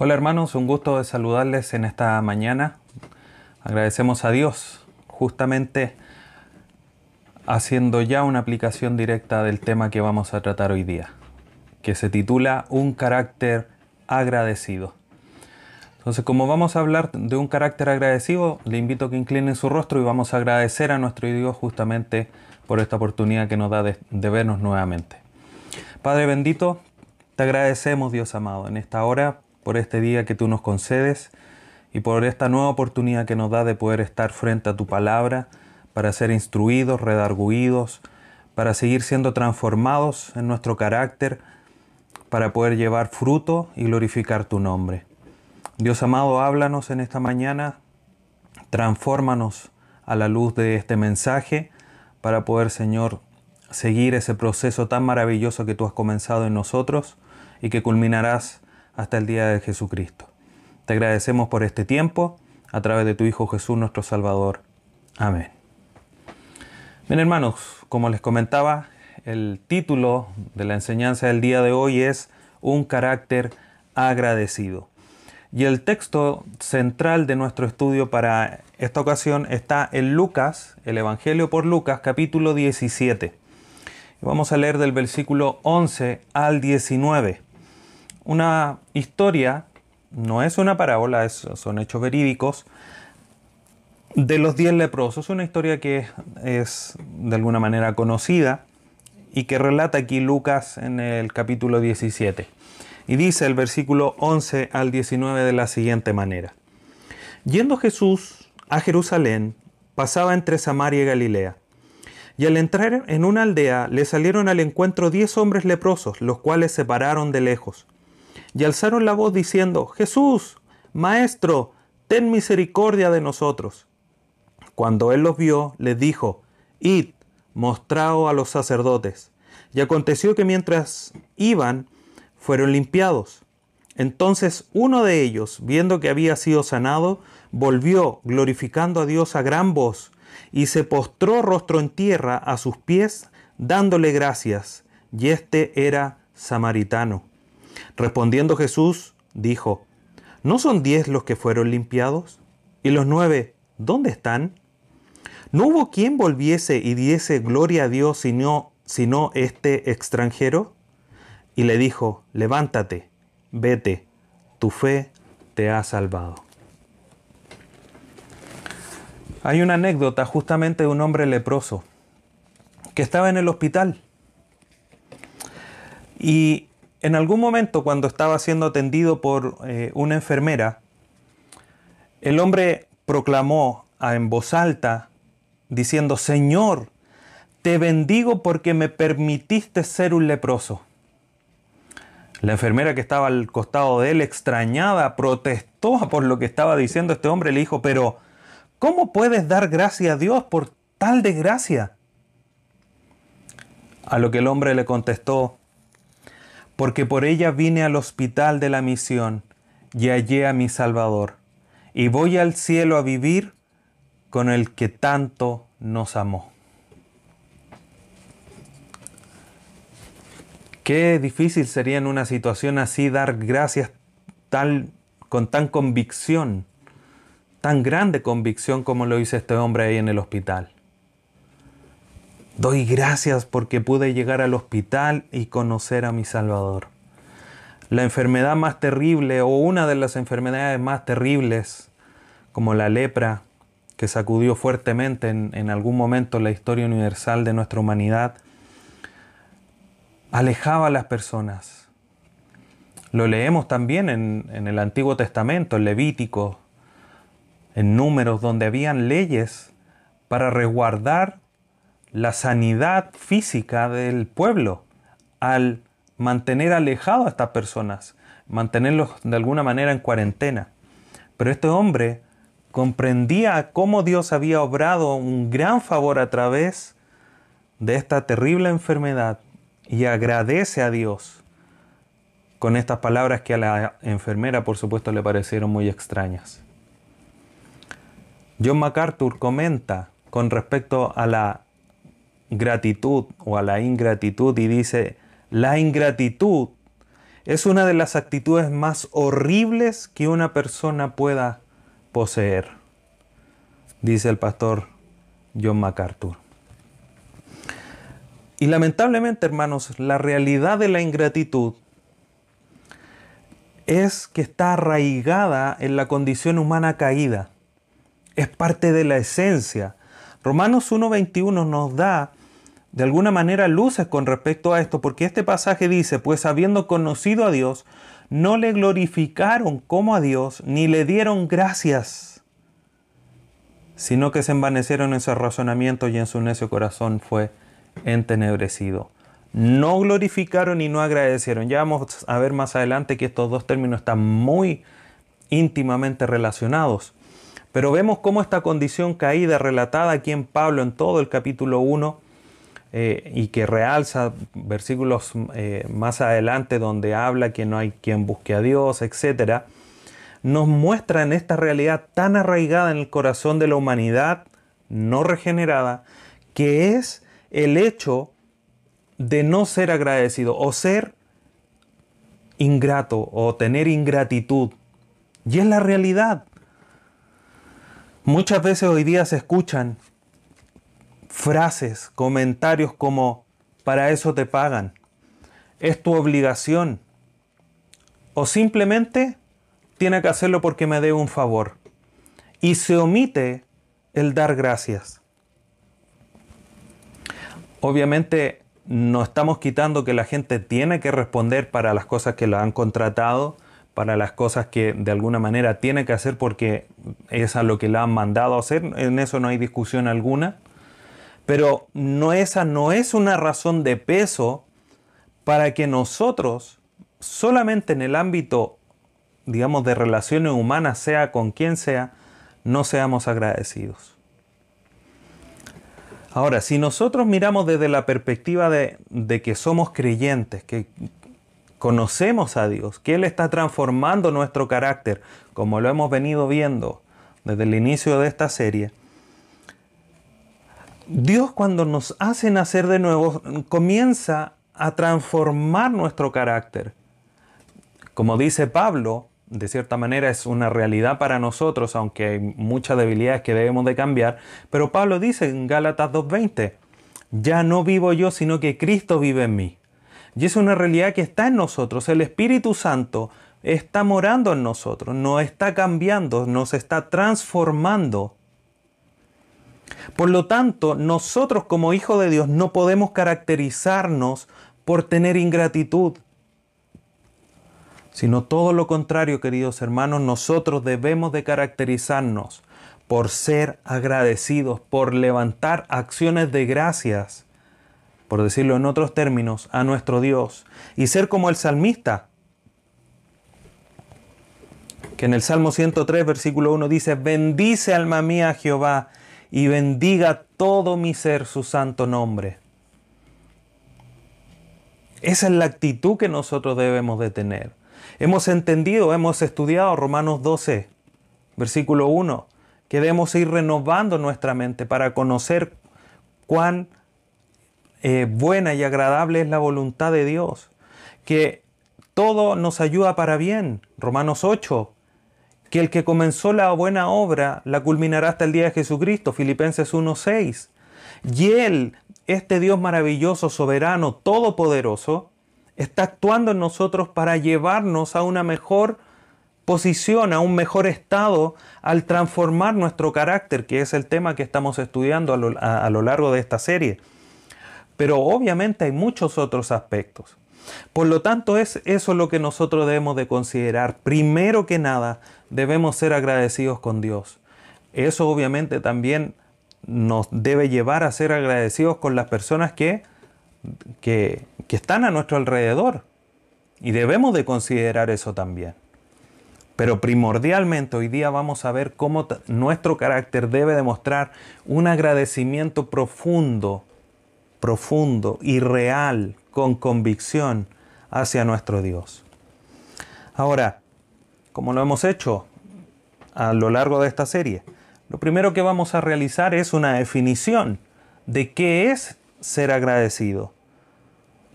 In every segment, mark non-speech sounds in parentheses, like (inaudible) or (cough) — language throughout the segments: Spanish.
Hola hermanos, un gusto de saludarles en esta mañana. Agradecemos a Dios justamente haciendo ya una aplicación directa del tema que vamos a tratar hoy día, que se titula Un carácter agradecido. Entonces, como vamos a hablar de un carácter agradecido, le invito a que incline su rostro y vamos a agradecer a nuestro Dios justamente por esta oportunidad que nos da de, de vernos nuevamente. Padre bendito, te agradecemos Dios amado en esta hora por este día que tú nos concedes y por esta nueva oportunidad que nos da de poder estar frente a tu palabra para ser instruidos, redarguidos, para seguir siendo transformados en nuestro carácter, para poder llevar fruto y glorificar tu nombre. Dios amado, háblanos en esta mañana, transfórmanos a la luz de este mensaje para poder, Señor, seguir ese proceso tan maravilloso que tú has comenzado en nosotros y que culminarás hasta el día de Jesucristo. Te agradecemos por este tiempo a través de tu Hijo Jesús nuestro Salvador. Amén. Bien hermanos, como les comentaba, el título de la enseñanza del día de hoy es Un carácter agradecido. Y el texto central de nuestro estudio para esta ocasión está en Lucas, el Evangelio por Lucas, capítulo 17. Vamos a leer del versículo 11 al 19 una historia, no es una parábola, son hechos verídicos, de los diez leprosos. Una historia que es de alguna manera conocida y que relata aquí Lucas en el capítulo 17. Y dice el versículo 11 al 19 de la siguiente manera. Yendo Jesús a Jerusalén, pasaba entre Samaria y Galilea. Y al entrar en una aldea le salieron al encuentro diez hombres leprosos, los cuales se pararon de lejos y alzaron la voz diciendo, Jesús, Maestro, ten misericordia de nosotros. Cuando él los vio, les dijo, Id, mostraos a los sacerdotes. Y aconteció que mientras iban, fueron limpiados. Entonces uno de ellos, viendo que había sido sanado, volvió glorificando a Dios a gran voz, y se postró rostro en tierra a sus pies, dándole gracias. Y este era samaritano. Respondiendo Jesús, dijo, ¿no son diez los que fueron limpiados? ¿Y los nueve, dónde están? ¿No hubo quien volviese y diese gloria a Dios sino, sino este extranjero? Y le dijo, levántate, vete, tu fe te ha salvado. Hay una anécdota justamente de un hombre leproso que estaba en el hospital. Y en algún momento cuando estaba siendo atendido por eh, una enfermera, el hombre proclamó en voz alta, diciendo, Señor, te bendigo porque me permitiste ser un leproso. La enfermera que estaba al costado de él, extrañada, protestó por lo que estaba diciendo este hombre. Le dijo, pero ¿cómo puedes dar gracia a Dios por tal desgracia? A lo que el hombre le contestó, porque por ella vine al hospital de la misión y hallé a mi Salvador, y voy al cielo a vivir con el que tanto nos amó. Qué difícil sería en una situación así dar gracias con tan convicción, tan grande convicción como lo hizo este hombre ahí en el hospital. Doy gracias porque pude llegar al hospital y conocer a mi Salvador. La enfermedad más terrible o una de las enfermedades más terribles, como la lepra, que sacudió fuertemente en, algún momento la historia universal de nuestra humanidad, alejaba a las personas. Lo leemos también en, en el Antiguo Testamento, en Levítico, en números donde habían leyes para resguardar la sanidad física del pueblo al mantener alejado a estas personas, mantenerlos de alguna manera en cuarentena. Pero este hombre comprendía cómo Dios había obrado un gran favor a través de esta terrible enfermedad y agradece a Dios con estas palabras que a la enfermera por supuesto le parecieron muy extrañas. John MacArthur comenta con respecto a la gratitud o a la ingratitud y dice, la ingratitud es una de las actitudes más horribles que una persona pueda poseer, dice el pastor John MacArthur. Y lamentablemente, hermanos, la realidad de la ingratitud es que está arraigada en la condición humana caída. Es parte de la esencia. Romanos 1.21 nos da de alguna manera luces con respecto a esto, porque este pasaje dice, pues habiendo conocido a Dios, no le glorificaron como a Dios, ni le dieron gracias, sino que se envanecieron en su razonamiento y en su necio corazón fue entenebrecido. No glorificaron y no agradecieron. Ya vamos a ver más adelante que estos dos términos están muy íntimamente relacionados. Pero vemos cómo esta condición caída relatada aquí en Pablo en todo el capítulo 1 eh, y que realza versículos eh, más adelante donde habla que no hay quien busque a Dios, etc., nos muestra en esta realidad tan arraigada en el corazón de la humanidad no regenerada, que es el hecho de no ser agradecido o ser ingrato o tener ingratitud. Y es la realidad. Muchas veces hoy día se escuchan frases, comentarios como, para eso te pagan, es tu obligación, o simplemente tiene que hacerlo porque me dé un favor. Y se omite el dar gracias. Obviamente no estamos quitando que la gente tiene que responder para las cosas que la han contratado, para las cosas que de alguna manera tiene que hacer porque es a lo que la han mandado a hacer, en eso no hay discusión alguna. Pero no, esa no es una razón de peso para que nosotros, solamente en el ámbito, digamos, de relaciones humanas, sea con quien sea, no seamos agradecidos. Ahora, si nosotros miramos desde la perspectiva de, que somos creyentes, que conocemos a Dios, que Él está transformando nuestro carácter, como lo hemos venido viendo desde el inicio de esta serie, Dios cuando nos hace nacer de nuevo comienza a transformar nuestro carácter. Como dice Pablo, de cierta manera es una realidad para nosotros, aunque hay muchas debilidades que debemos de cambiar. Pero Pablo dice en Gálatas 2.20, ya no vivo yo, sino que Cristo vive en mí. Y es una realidad que está en nosotros. El Espíritu Santo está morando en nosotros, nos está cambiando, nos está transformando. Por lo tanto, nosotros como hijos de Dios no podemos caracterizarnos por tener ingratitud, sino todo lo contrario, queridos hermanos, nosotros debemos de caracterizarnos por ser agradecidos, por levantar acciones de gracias, por decirlo en otros términos, a nuestro Dios y ser como el salmista, que en el Salmo 103, versículo 1 dice, bendice alma mía Jehová y bendiga todo mi ser su santo nombre. Esa es la actitud que nosotros debemos de tener. Hemos entendido, hemos estudiado Romanos 12, versículo 1, que debemos ir renovando nuestra mente para conocer cuán eh, buena y agradable es la voluntad de Dios, que todo nos ayuda para bien. Romanos 8, que el que comenzó la buena obra la culminará hasta el día de Jesucristo. Filipenses 1.6. Y Él, este Dios maravilloso, soberano, todopoderoso, está actuando en nosotros para llevarnos a una mejor posición, a un mejor estado al transformar nuestro carácter, que es el tema que estamos estudiando a lo, largo de esta serie. Pero obviamente hay muchos otros aspectos. Por lo tanto, es eso lo que nosotros debemos de considerar. Primero que nada, debemos ser agradecidos con Dios. Eso obviamente también nos debe llevar a ser agradecidos con las personas que que, están a nuestro alrededor. Y debemos de considerar eso también. Pero primordialmente hoy día vamos a ver cómo nuestro carácter debe demostrar un agradecimiento profundo, profundo y real, con convicción hacia nuestro Dios. Ahora, como lo hemos hecho a lo largo de esta serie, lo primero que vamos a realizar es una definición de qué es ser agradecido.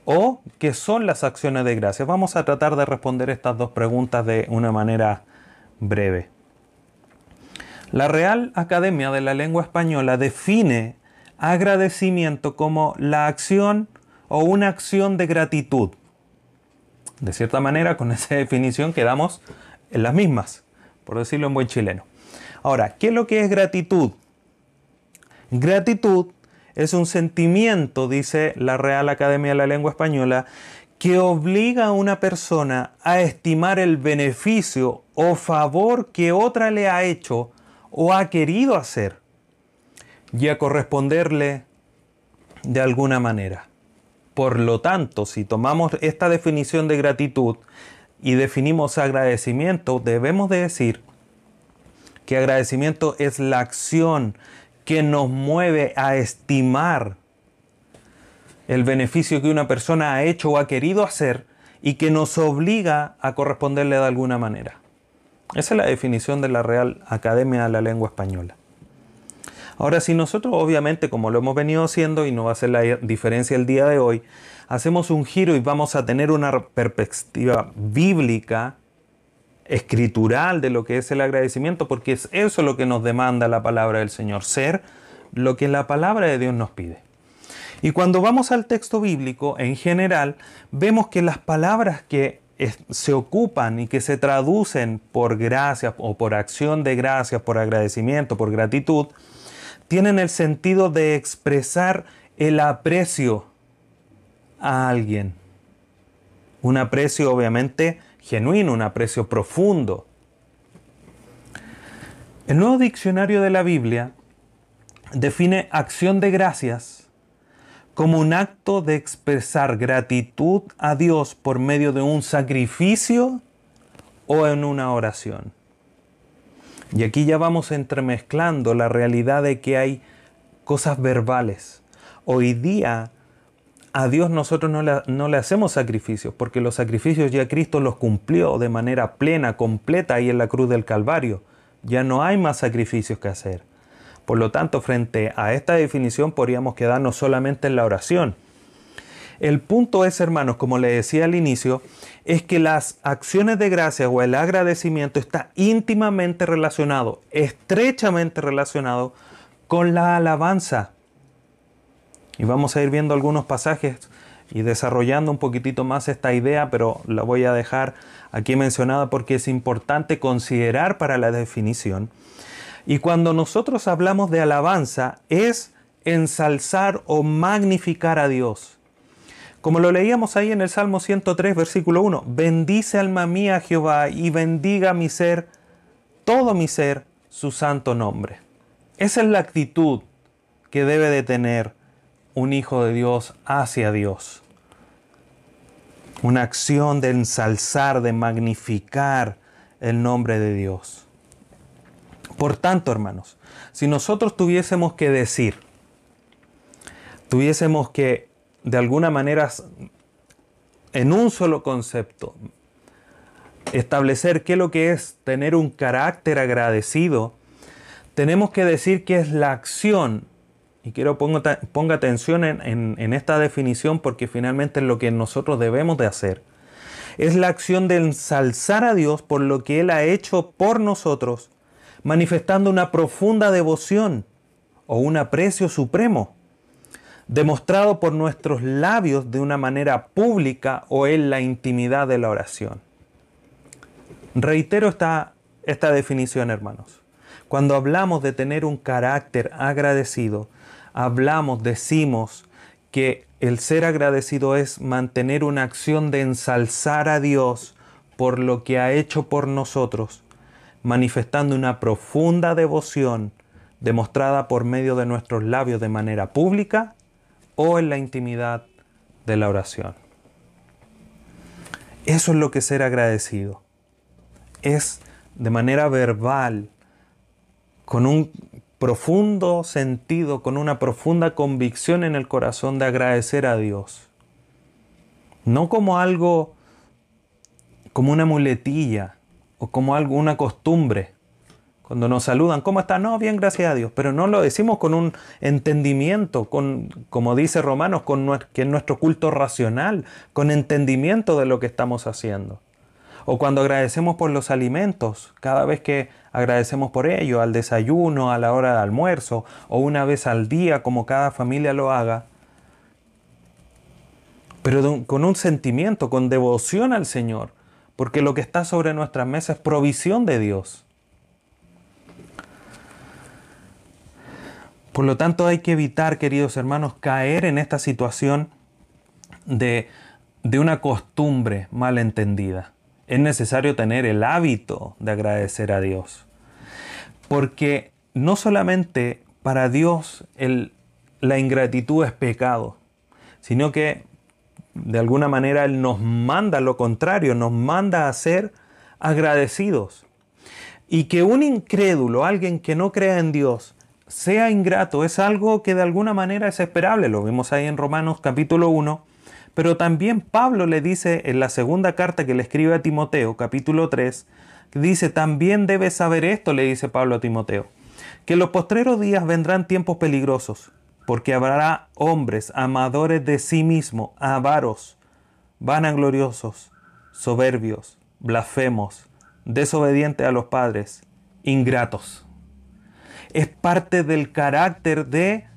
¿O qué son las acciones de gracias? Vamos a tratar de responder estas dos preguntas de una manera breve. La Real Academia de la Lengua Española define agradecimiento como la acción o una acción de gratitud. De cierta manera, con esa (laughs) definición quedamos en las mismas, por decirlo en buen chileno. Ahora, ¿qué es lo que es gratitud? Gratitud es un sentimiento, dice la Real Academia de la Lengua Española, que obliga a una persona a estimar el beneficio o favor que otra le ha hecho o ha querido hacer y a corresponderle de alguna manera. Por lo tanto, si tomamos esta definición de gratitud y definimos agradecimiento, debemos de decir que agradecimiento es la acción que nos mueve a estimar el beneficio que una persona ha hecho o ha querido hacer y que nos obliga a corresponderle de alguna manera. Esa es la definición de la Real Academia de la Lengua Española. Ahora, si nosotros obviamente, como lo hemos venido haciendo y no va a ser la diferencia el día de hoy, hacemos un giro y vamos a tener una perspectiva bíblica, escritural de lo que es el agradecimiento, porque es eso lo que nos demanda la palabra del Señor, ser lo que la palabra de Dios nos pide. Y cuando vamos al texto bíblico, en general, vemos que las palabras que se ocupan y que se traducen por gracia o por acción de gracias, por agradecimiento, por gratitud, tienen el sentido de expresar el aprecio a alguien. Un aprecio obviamente genuino, un aprecio profundo. El nuevo diccionario de la Biblia define acción de gracias como un acto de expresar gratitud a Dios por medio de un sacrificio o en una oración. Y aquí ya vamos entremezclando la realidad de que hay cosas verbales. Hoy día a Dios nosotros no le, no le, hacemos sacrificios, porque los sacrificios ya Cristo los cumplió de manera plena, completa ahí en la cruz del Calvario. Ya no hay más sacrificios que hacer. Por lo tanto, frente a esta definición podríamos quedarnos solamente en la oración. El punto es, hermanos, como le decía al inicio, es que las acciones de gracia o el agradecimiento está íntimamente relacionado, estrechamente relacionado con la alabanza. Y vamos a ir viendo algunos pasajes y desarrollando un poquitito más esta idea, pero la voy a dejar aquí mencionada porque es importante considerar para la definición y cuando nosotros hablamos de alabanza es ensalzar o magnificar a Dios. Como lo leíamos ahí en el Salmo 103, versículo 1, bendice alma mía Jehová y bendiga mi ser, todo mi ser, su santo nombre. Esa es la actitud que debe de tener un hijo de Dios hacia Dios. Una acción de ensalzar, de magnificar el nombre de Dios. Por tanto, hermanos, si nosotros tuviésemos que decir, tuviésemos que de alguna manera, en un solo concepto, establecer qué es lo que es tener un carácter agradecido, tenemos que decir que es la acción, y quiero ponga, ponga atención en, en esta definición porque finalmente es lo que nosotros debemos de hacer, es la acción de ensalzar a Dios por lo que Él ha hecho por nosotros manifestando una profunda devoción o un aprecio supremo, demostrado por nuestros labios de una manera pública o en la intimidad de la oración. Reitero esta, esta definición, hermanos. Cuando hablamos de tener un carácter agradecido, hablamos, decimos que el ser agradecido es mantener una acción de ensalzar a Dios por lo que ha hecho por nosotros manifestando una profunda devoción demostrada por medio de nuestros labios de manera pública o en la intimidad de la oración. Eso es lo que ser agradecido. Es de manera verbal, con un profundo sentido, con una profunda convicción en el corazón de agradecer a Dios. No como algo, como una muletilla, o como alguna costumbre. Cuando nos saludan, ¿cómo está? No, bien, gracias a Dios. Pero no lo decimos con un entendimiento, con, como dice Romanos, con, que es nuestro culto racional, con entendimiento de lo que estamos haciendo. O cuando agradecemos por los alimentos, cada vez que agradecemos por ello, al desayuno, a la hora de almuerzo, o una vez al día, como cada familia lo haga, pero con un sentimiento, con devoción al Señor, porque lo que está sobre nuestras mesas es provisión de Dios. Por lo tanto, hay que evitar, queridos hermanos, caer en esta situación de, de una costumbre mal entendida. Es necesario tener el hábito de agradecer a Dios. Porque no solamente para Dios la ingratitud es pecado, sino que de alguna manera Él nos manda lo contrario, nos manda a ser agradecidos. Y que un incrédulo, alguien que no crea en Dios, sea ingrato es algo que de alguna manera es esperable, lo vimos ahí en Romanos capítulo 1, pero también Pablo le dice en la segunda carta que le escribe a Timoteo, capítulo 3, dice, también debes saber esto, le dice Pablo a Timoteo, que en los postreros días vendrán tiempos peligrosos, porque habrá hombres amadores de sí mismo, avaros, vanagloriosos, soberbios, blasfemos, desobedientes a los padres, ingratos es parte del carácter de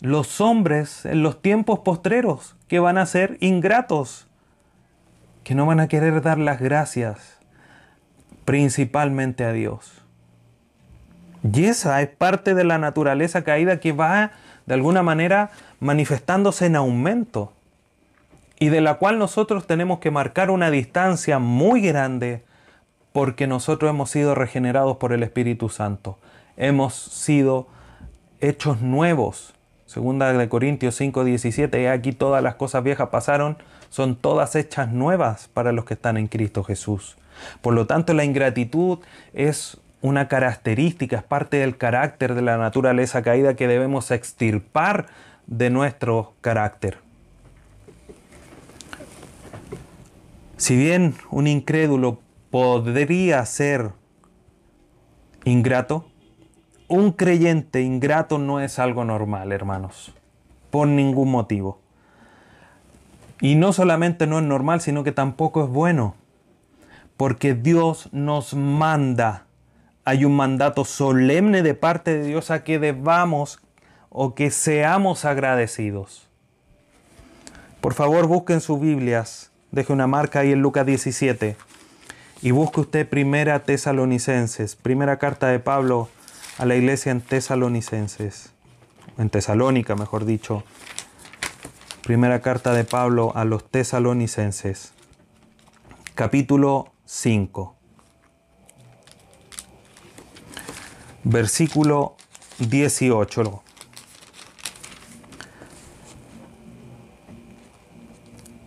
los hombres en los tiempos postreros, que van a ser ingratos, que no van a querer dar las gracias principalmente a Dios. Y esa es parte de la naturaleza caída que va de alguna manera manifestándose en aumento y de la cual nosotros tenemos que marcar una distancia muy grande porque nosotros hemos sido regenerados por el Espíritu Santo hemos sido hechos nuevos. Segunda de Corintios 5, 17, y aquí todas las cosas viejas pasaron, son todas hechas nuevas para los que están en Cristo Jesús. Por lo tanto, la ingratitud es una característica, es parte del carácter de la naturaleza caída que debemos extirpar de nuestro carácter. Si bien un incrédulo podría ser ingrato, un creyente ingrato no es algo normal, hermanos, por ningún motivo. Y no solamente no es normal, sino que tampoco es bueno, porque Dios nos manda, hay un mandato solemne de parte de Dios a que debamos o que seamos agradecidos. Por favor, busquen sus Biblias, deje una marca ahí en Lucas 17 y busque usted Primera Tesalonicenses, primera carta de Pablo a la iglesia en Tesalonicenses, en Tesalónica, mejor dicho. Primera carta de Pablo a los Tesalonicenses, capítulo 5, versículo 18.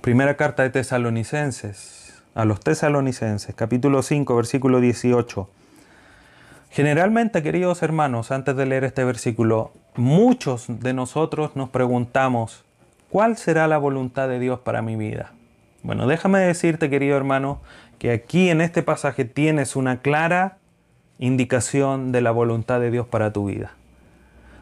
Primera carta de Tesalonicenses, a los Tesalonicenses, capítulo 5, versículo 18. Generalmente, queridos hermanos, antes de leer este versículo, muchos de nosotros nos preguntamos, ¿cuál será la voluntad de Dios para mi vida? Bueno, déjame decirte, querido hermano, que aquí en este pasaje tienes una clara indicación de la voluntad de Dios para tu vida.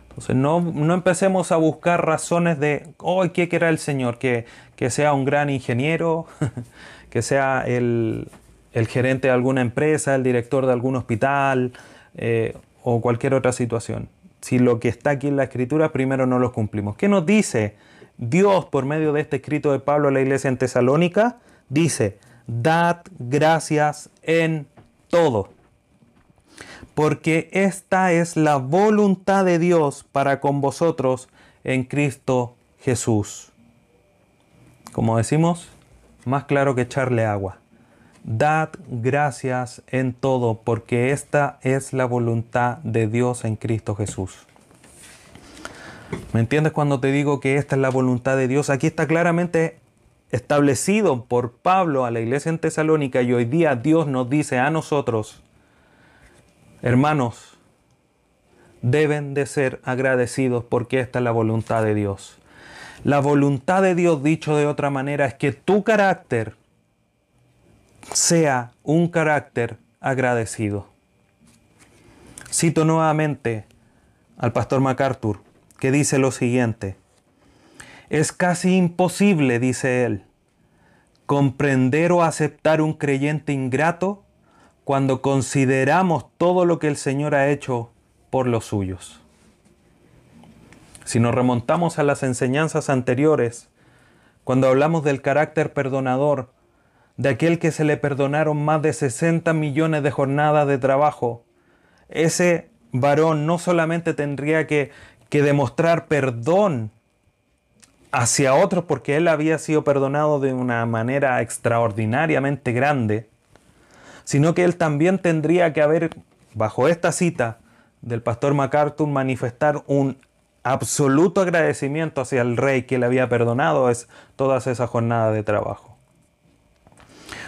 Entonces no, no empecemos a buscar razones de, oh, ¿qué quiera el Señor? Que, que sea un gran ingeniero, (laughs) que sea el, el gerente de alguna empresa, el director de algún hospital, eh, o cualquier otra situación. Si lo que está aquí en la escritura primero no lo cumplimos. ¿Qué nos dice Dios por medio de este escrito de Pablo a la iglesia en Tesalónica? Dice, dad gracias en todo. Porque esta es la voluntad de Dios para con vosotros en Cristo Jesús. Como decimos, más claro que echarle agua. Dad gracias en todo, porque esta es la voluntad de Dios en Cristo Jesús. ¿Me entiendes cuando te digo que esta es la voluntad de Dios? Aquí está claramente establecido por Pablo a la iglesia en Tesalónica y hoy día Dios nos dice a nosotros, hermanos, deben de ser agradecidos porque esta es la voluntad de Dios. La voluntad de Dios, dicho de otra manera, es que tu carácter, sea un carácter agradecido. Cito nuevamente al pastor MacArthur, que dice lo siguiente. Es casi imposible, dice él, comprender o aceptar un creyente ingrato cuando consideramos todo lo que el Señor ha hecho por los suyos. Si nos remontamos a las enseñanzas anteriores, cuando hablamos del carácter perdonador, de aquel que se le perdonaron más de 60 millones de jornadas de trabajo, ese varón no solamente tendría que, demostrar perdón hacia otros porque él había sido perdonado de una manera extraordinariamente grande, sino que él también tendría que haber, bajo esta cita del pastor MacArthur, manifestar un absoluto agradecimiento hacia el rey que le había perdonado es todas esas jornadas de trabajo.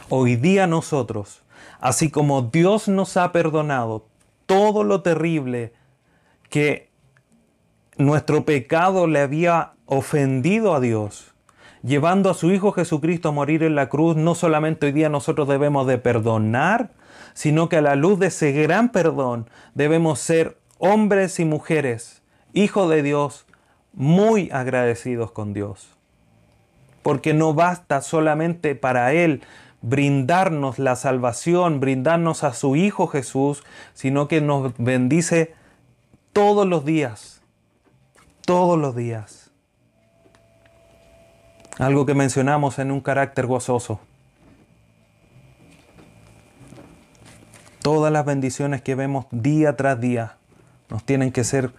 Hoy día nosotros, así como Dios nos ha perdonado todo lo terrible que nuestro pecado le había ofendido a Dios, llevando a su Hijo Jesucristo a morir en la cruz, no solamente hoy día nosotros debemos de perdonar, sino que a la luz de ese gran perdón debemos ser hombres y mujeres, hijos de Dios, muy agradecidos con Dios. Porque no basta solamente para Él brindarnos la salvación, brindarnos a su Hijo Jesús, sino que nos bendice todos los días, todos los días. Algo que mencionamos en un carácter gozoso. Todas las bendiciones que vemos día tras día nos tienen que ser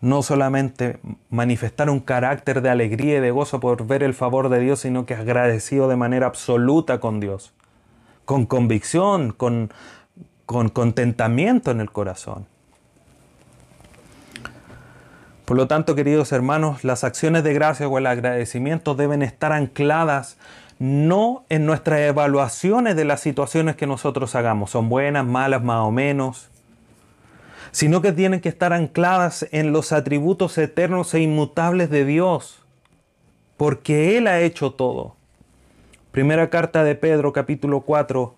no solamente manifestar un carácter de alegría y de gozo por ver el favor de Dios, sino que agradecido de manera absoluta con Dios, con convicción, con, con contentamiento en el corazón. Por lo tanto, queridos hermanos, las acciones de gracia o el agradecimiento deben estar ancladas no en nuestras evaluaciones de las situaciones que nosotros hagamos, son buenas, malas, más o menos, sino que tienen que estar ancladas en los atributos eternos e inmutables de Dios, porque Él ha hecho todo. Primera carta de Pedro, capítulo 4,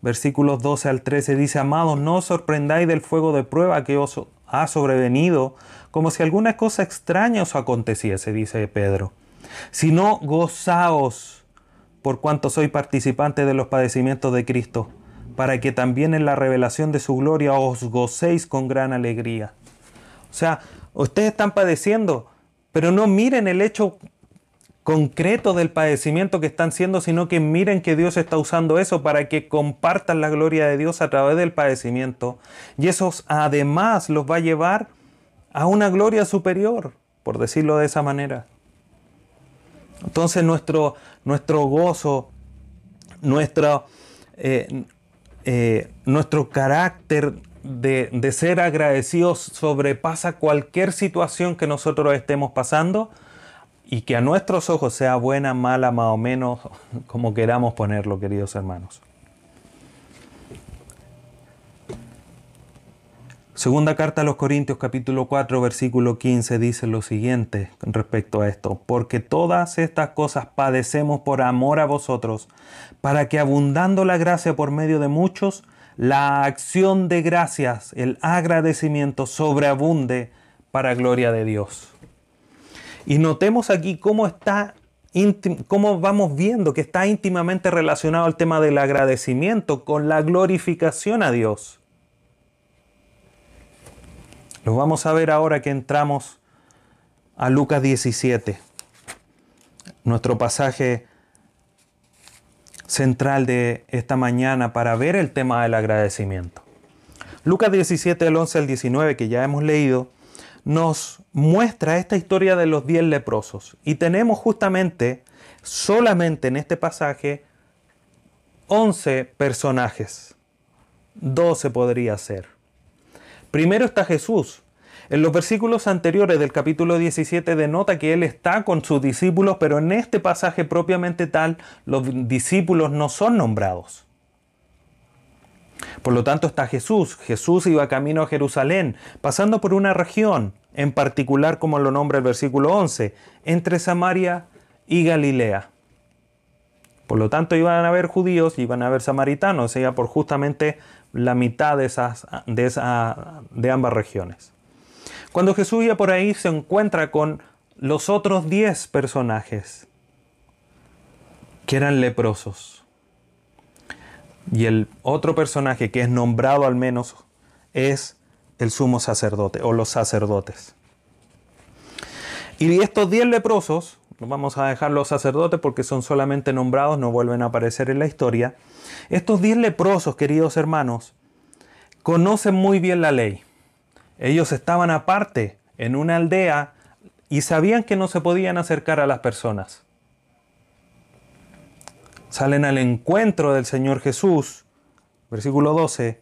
versículos 12 al 13, dice, Amados, no os sorprendáis del fuego de prueba que os ha sobrevenido como si alguna cosa extraña os aconteciese, dice Pedro, sino gozaos por cuanto soy participante de los padecimientos de Cristo, para que también en la revelación de su gloria os gocéis con gran alegría. O sea, ustedes están padeciendo, pero no miren el hecho concreto del padecimiento que están siendo, sino que miren que Dios está usando eso para que compartan la gloria de Dios a través del padecimiento. Y eso además los va a llevar a una gloria superior, por decirlo de esa manera. Entonces nuestro, nuestro gozo, nuestro, eh, eh, nuestro carácter de, de ser agradecidos sobrepasa cualquier situación que nosotros estemos pasando y que a nuestros ojos sea buena, mala, más o menos, (laughs) como queramos ponerlo, queridos hermanos. Segunda carta a los Corintios capítulo 4 versículo 15 dice lo siguiente respecto a esto, porque todas estas cosas padecemos por amor a vosotros, para que abundando la gracia por medio de muchos, la acción de gracias, el agradecimiento sobreabunde para gloria de Dios. Y notemos aquí cómo está cómo vamos viendo que está íntimamente relacionado el tema del agradecimiento con la glorificación a Dios. Vamos a ver ahora que entramos a Lucas 17, nuestro pasaje central de esta mañana para ver el tema del agradecimiento. Lucas 17, del 11 al 19, que ya hemos leído, nos muestra esta historia de los diez leprosos. Y tenemos justamente, solamente en este pasaje, 11 personajes. 12 podría ser. Primero está Jesús. En los versículos anteriores del capítulo 17 denota que Él está con sus discípulos, pero en este pasaje propiamente tal, los discípulos no son nombrados. Por lo tanto está Jesús. Jesús iba camino a Jerusalén, pasando por una región, en particular como lo nombra el versículo 11, entre Samaria y Galilea. Por lo tanto, iban a haber judíos y iban a haber samaritanos, sea, por justamente la mitad de, esas, de, de ambas regiones. Cuando Jesús iba por ahí, se encuentra con los otros diez personajes que eran leprosos. Y el otro personaje que es nombrado al menos es el sumo sacerdote o los sacerdotes. Y estos diez leprosos, vamos a dejar los sacerdotes porque son solamente nombrados, no vuelven a aparecer en la historia. Estos diez leprosos, queridos hermanos, conocen muy bien la ley. Ellos estaban aparte en una aldea y sabían que no se podían acercar a las personas. Salen al encuentro del Señor Jesús, versículo 12,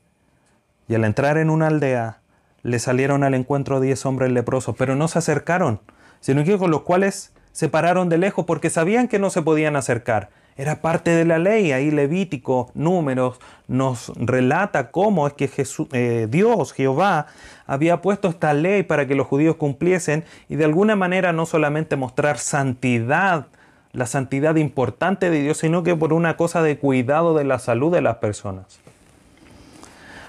y al entrar en una aldea le salieron al encuentro diez hombres leprosos, pero no se acercaron, sino que con los cuales se pararon de lejos porque sabían que no se podían acercar. Era parte de la ley, ahí Levítico, Números, nos relata cómo es que eh, Dios, Jehová, había puesto esta ley para que los judíos cumpliesen y de alguna manera no solamente mostrar santidad, la santidad importante de Dios, sino que por una cosa de cuidado de la salud de las personas.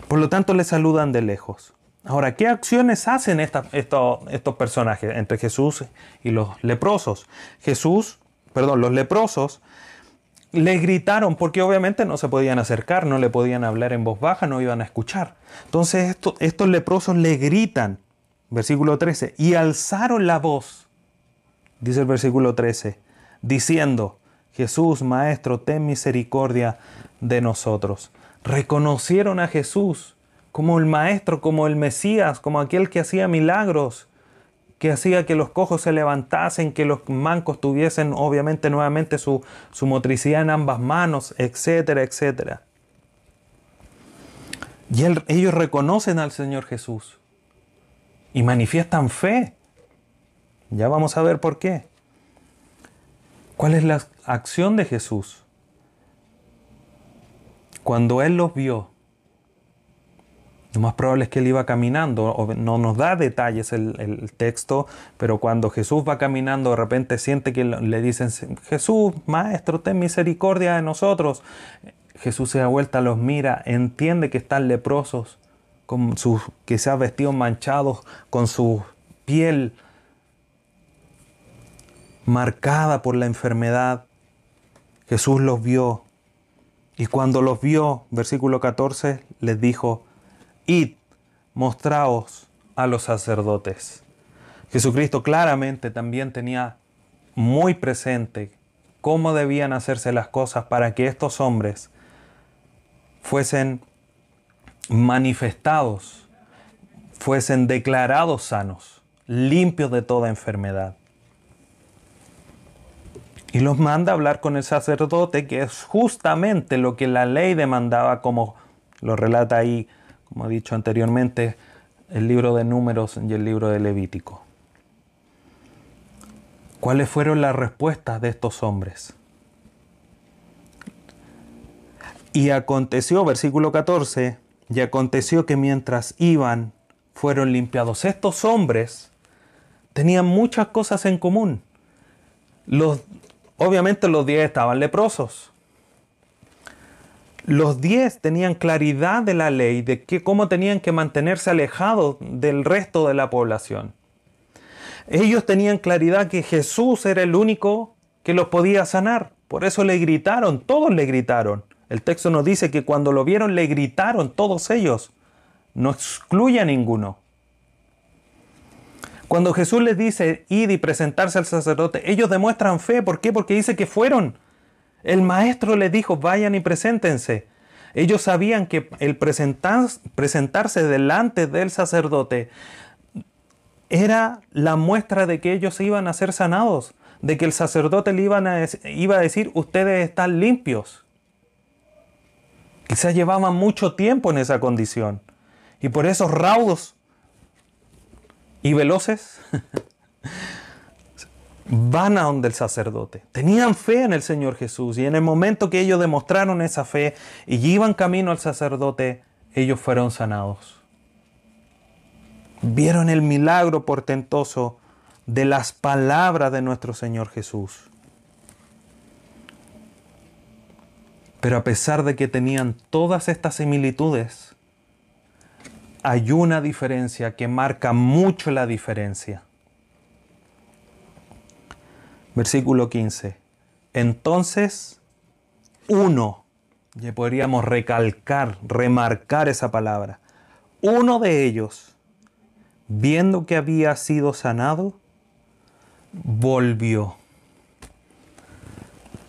Por lo tanto, le saludan de lejos. Ahora, ¿qué acciones hacen estos personajes entre Jesús y los leprosos? Jesús, perdón, los leprosos le gritaron porque obviamente no se podían acercar, no le podían hablar en voz baja, no iban a escuchar. Entonces estos leprosos le gritan, versículo 13, y alzaron la voz, dice el versículo 13, diciendo, Jesús, Maestro, ten misericordia de nosotros. Reconocieron a Jesús como el Maestro, como el Mesías, como aquel que hacía milagros, que hacía que los cojos se levantasen, que los mancos tuviesen obviamente nuevamente su, motricidad en ambas manos, etcétera, etcétera. Y ellos reconocen al Señor Jesús y manifiestan fe. Ya vamos a ver por qué. ¿Cuál es la acción de Jesús? Cuando Él los vio, lo más probable es que él iba caminando, no nos da detalles el, texto, pero cuando Jesús va caminando, de repente siente que le dicen, Jesús, Maestro, ten misericordia de nosotros. Jesús se da vuelta, los mira, entiende que están leprosos, con sus, que se han vestido manchados, con su piel marcada por la enfermedad. Jesús los vio. Y cuando los vio, versículo 14, les dijo, id, mostraos a los sacerdotes. Jesucristo claramente también tenía muy presente cómo debían hacerse las cosas para que estos hombres fuesen manifestados, fuesen declarados sanos, limpios de toda enfermedad. Y los manda a hablar con el sacerdote, que es justamente lo que la ley demandaba, como lo relata ahí como he dicho anteriormente, el libro de números y el libro de Levítico. ¿Cuáles fueron las respuestas de estos hombres? Y aconteció, versículo 14, y aconteció que mientras iban, fueron limpiados. Estos hombres tenían muchas cosas en común. Obviamente los diez estaban leprosos. Los diez tenían claridad de la ley, de que, cómo tenían que mantenerse alejados del resto de la población. Ellos tenían claridad que Jesús era el único que los podía sanar. Por eso le gritaron, todos le gritaron. El texto nos dice que cuando lo vieron le gritaron todos ellos. No excluye a ninguno. Cuando Jesús les dice id y presentarse al sacerdote, ellos demuestran fe. ¿Por qué? Porque dice que fueron. El maestro les dijo, vayan y preséntense. Ellos sabían que el presentarse delante del sacerdote era la muestra de que ellos iban a ser sanados, de que el sacerdote iba a decir, ustedes están limpios. Quizás llevaban mucho tiempo en esa condición. Y por esos raudos y veloces (laughs) van a donde el sacerdote. Tenían fe en el Señor Jesús y en el momento que ellos demostraron esa fe y iban camino al sacerdote, ellos fueron sanados. Vieron el milagro portentoso de las palabras de nuestro Señor Jesús. Pero a pesar de que tenían todas estas similitudes, hay una diferencia que marca mucho la diferencia. Versículo 15. Entonces, uno, ya podríamos recalcar, remarcar esa palabra, uno de ellos, viendo que había sido sanado, volvió.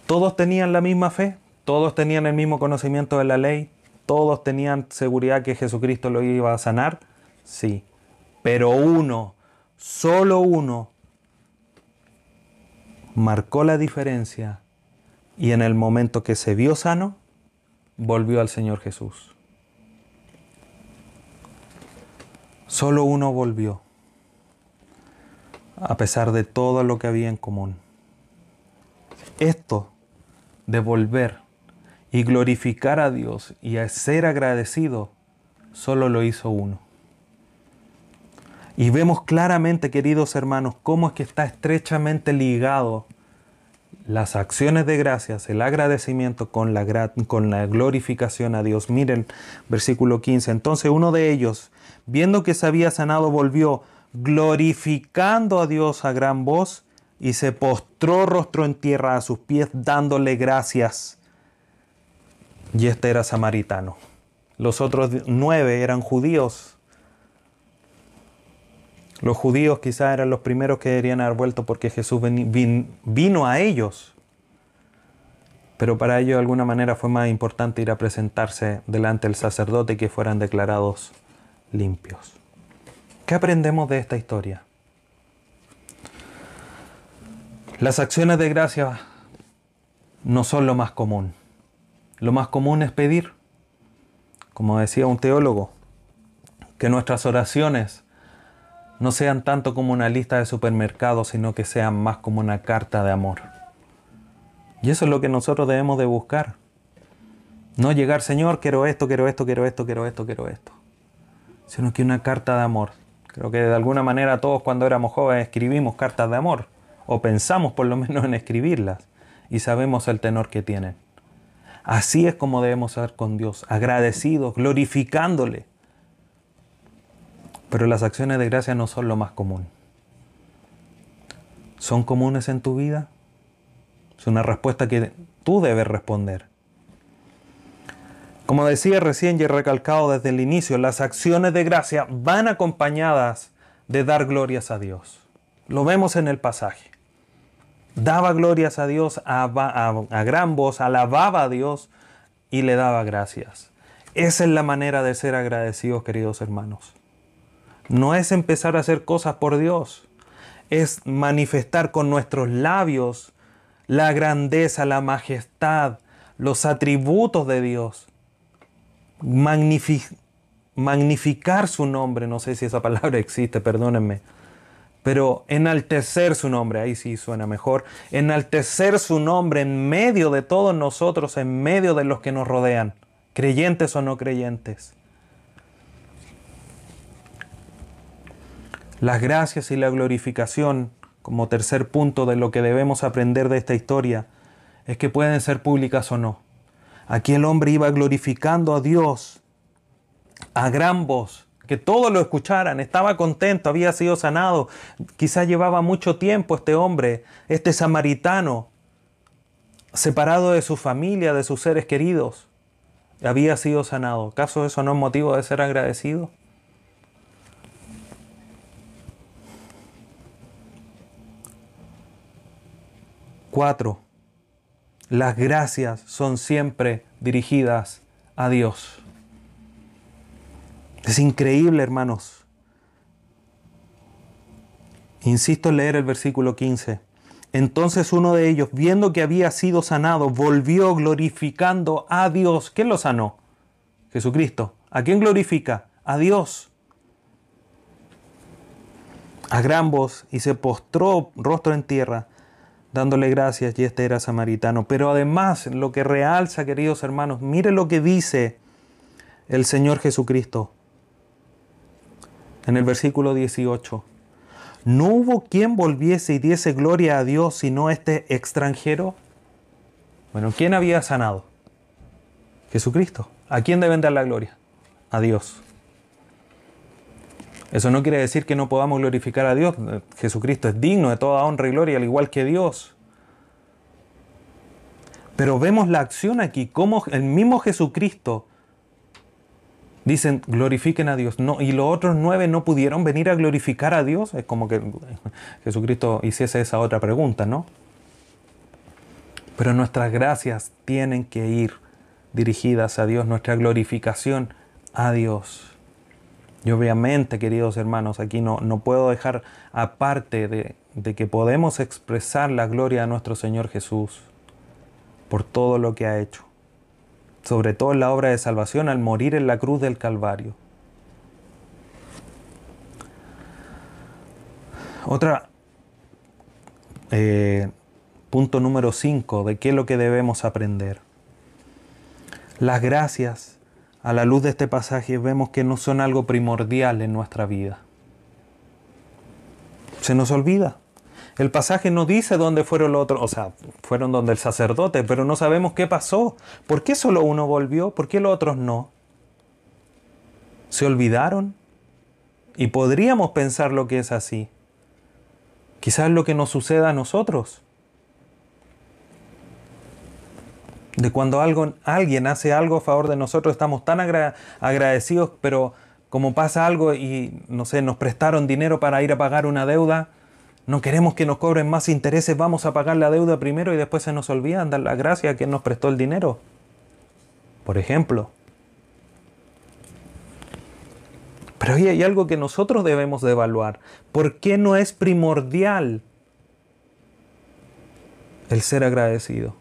Todos tenían la misma fe, todos tenían el mismo conocimiento de la ley, todos tenían seguridad que Jesucristo lo iba a sanar, sí. Pero uno, solo uno, marcó la diferencia y en el momento que se vio sano, volvió al Señor Jesús. Solo uno volvió, a pesar de todo lo que había en común. Esto de volver y glorificar a Dios y a ser agradecido, solo lo hizo uno. Y vemos claramente, queridos hermanos, cómo es que está estrechamente ligado las acciones de gracias, el agradecimiento con la, con la glorificación a Dios. Miren, versículo 15. Entonces uno de ellos, viendo que se había sanado, volvió glorificando a Dios a gran voz y se postró rostro en tierra a sus pies dándole gracias y este era samaritano. Los otros nueve eran judíos. Los judíos quizás eran los primeros que deberían haber vuelto porque Jesús vino a ellos. Pero para ellos de alguna manera fue más importante ir a presentarse delante del sacerdote y que fueran declarados limpios. ¿Qué aprendemos de esta historia? Las acciones de gracia no son lo más común. Lo más común es pedir, como decía un teólogo, que nuestras oraciones no sean tanto como una lista de supermercados, sino que sean más como una carta de amor. Y eso es lo que nosotros debemos de buscar. No llegar, Señor, quiero esto, quiero esto, quiero esto, quiero esto, quiero esto. Sino que una carta de amor. Creo que de alguna manera todos cuando éramos jóvenes escribimos cartas de amor. O pensamos por lo menos en escribirlas. Y sabemos el tenor que tienen. Así es como debemos ser con Dios, agradecidos, glorificándole. Pero las acciones de gracia no son lo más común. ¿Son comunes en tu vida? Es una respuesta que tú debes responder. Como decía recién y he recalcado desde el inicio, las acciones de gracia van acompañadas de dar glorias a Dios. Lo vemos en el pasaje daba glorias a Dios a, gran voz, alababa a Dios y le daba gracias. Esa es la manera de ser agradecidos, queridos hermanos. No es empezar a hacer cosas por Dios, es manifestar con nuestros labios la grandeza, la majestad, los atributos de Dios. magnificar su nombre, no sé si esa palabra existe, perdónenme pero enaltecer su nombre, ahí sí suena mejor, enaltecer su nombre en medio de todos nosotros, en medio de los que nos rodean, creyentes o no creyentes. Las gracias y la glorificación, como tercer punto de lo que debemos aprender de esta historia, es que pueden ser públicas o no. Aquí el hombre iba glorificando a Dios a gran voz, que todos lo escucharan, estaba contento, había sido sanado, quizás llevaba mucho tiempo este hombre, este samaritano, separado de su familia, de sus seres queridos, había sido sanado. ¿Acaso eso no es motivo de ser agradecido? Cuatro, las gracias son siempre dirigidas a Dios. Es increíble, hermanos. Insisto en leer el versículo 15. Entonces uno de ellos, viendo que había sido sanado, volvió glorificando a Dios. ¿Quién lo sanó? Jesucristo. ¿A quién glorifica? A Dios. A gran voz y se postró rostro en tierra, dándole gracias, y este era samaritano. Pero además, lo que realza, queridos hermanos, mire lo que dice el Señor Jesucristo en el versículo 18. ¿No hubo quien volviese y diese gloria a Dios sino este extranjero? Bueno, ¿quién había sanado? Jesucristo. ¿A quién deben dar la gloria? A Dios. Eso no quiere decir que no podamos glorificar a Dios. Jesucristo es digno de toda honra y gloria, al igual que Dios. Pero vemos la acción aquí, como el mismo Jesucristo dicen glorifiquen a Dios. No, y los otros nueve no pudieron venir a glorificar a Dios. Es como que Jesucristo hiciese esa otra pregunta, ¿no? Pero nuestras gracias tienen que ir dirigidas a Dios, nuestra glorificación a Dios. Y obviamente, queridos hermanos, aquí no, no puedo dejar aparte de, de que podemos expresar la gloria a nuestro Señor Jesús por todo lo que ha hecho, sobre todo en la obra de salvación al morir en la cruz del Calvario. Otra eh, punto número 5 de qué es lo que debemos aprender. Las gracias a la luz de este pasaje vemos que no son algo primordial en nuestra vida. Se nos olvida. El pasaje no dice dónde fueron los otros, o sea, fueron donde el sacerdote, pero no sabemos qué pasó. ¿Por qué solo uno volvió? ¿Por qué los otros no? ¿Se olvidaron? Y podríamos pensar lo que es así. Quizás lo que nos suceda a nosotros. De cuando algo, alguien hace algo a favor de nosotros, estamos tan agradecidos, pero como pasa algo y, no sé, nos prestaron dinero para ir a pagar una deuda, no queremos que nos cobren más intereses, vamos a pagar la deuda primero y después se nos olvidan dar la gracia a quien nos prestó el dinero. Por ejemplo. Pero ahí hay algo que nosotros debemos de evaluar. ¿Por qué no es primordial el ser agradecido?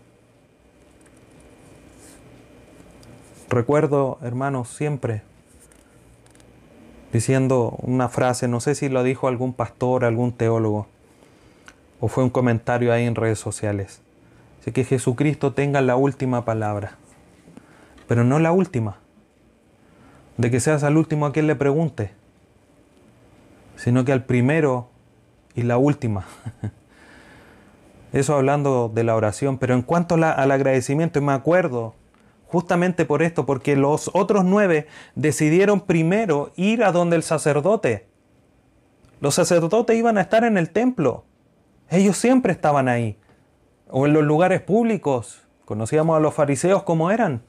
Recuerdo, hermanos, siempre diciendo una frase, no sé si lo dijo algún pastor, algún teólogo, o fue un comentario ahí en redes sociales. Así que Jesucristo tenga la última palabra, pero no la última, de que seas al último a quien le pregunte, sino que al primero y la última. (laughs) Eso hablando de la oración, pero en cuanto al agradecimiento, me acuerdo justamente por esto, porque los otros nueve decidieron primero ir a donde el sacerdote. Los sacerdotes iban a estar en el templo. Ellos siempre estaban ahí. O en los lugares públicos. Conocíamos a los fariseos como eran.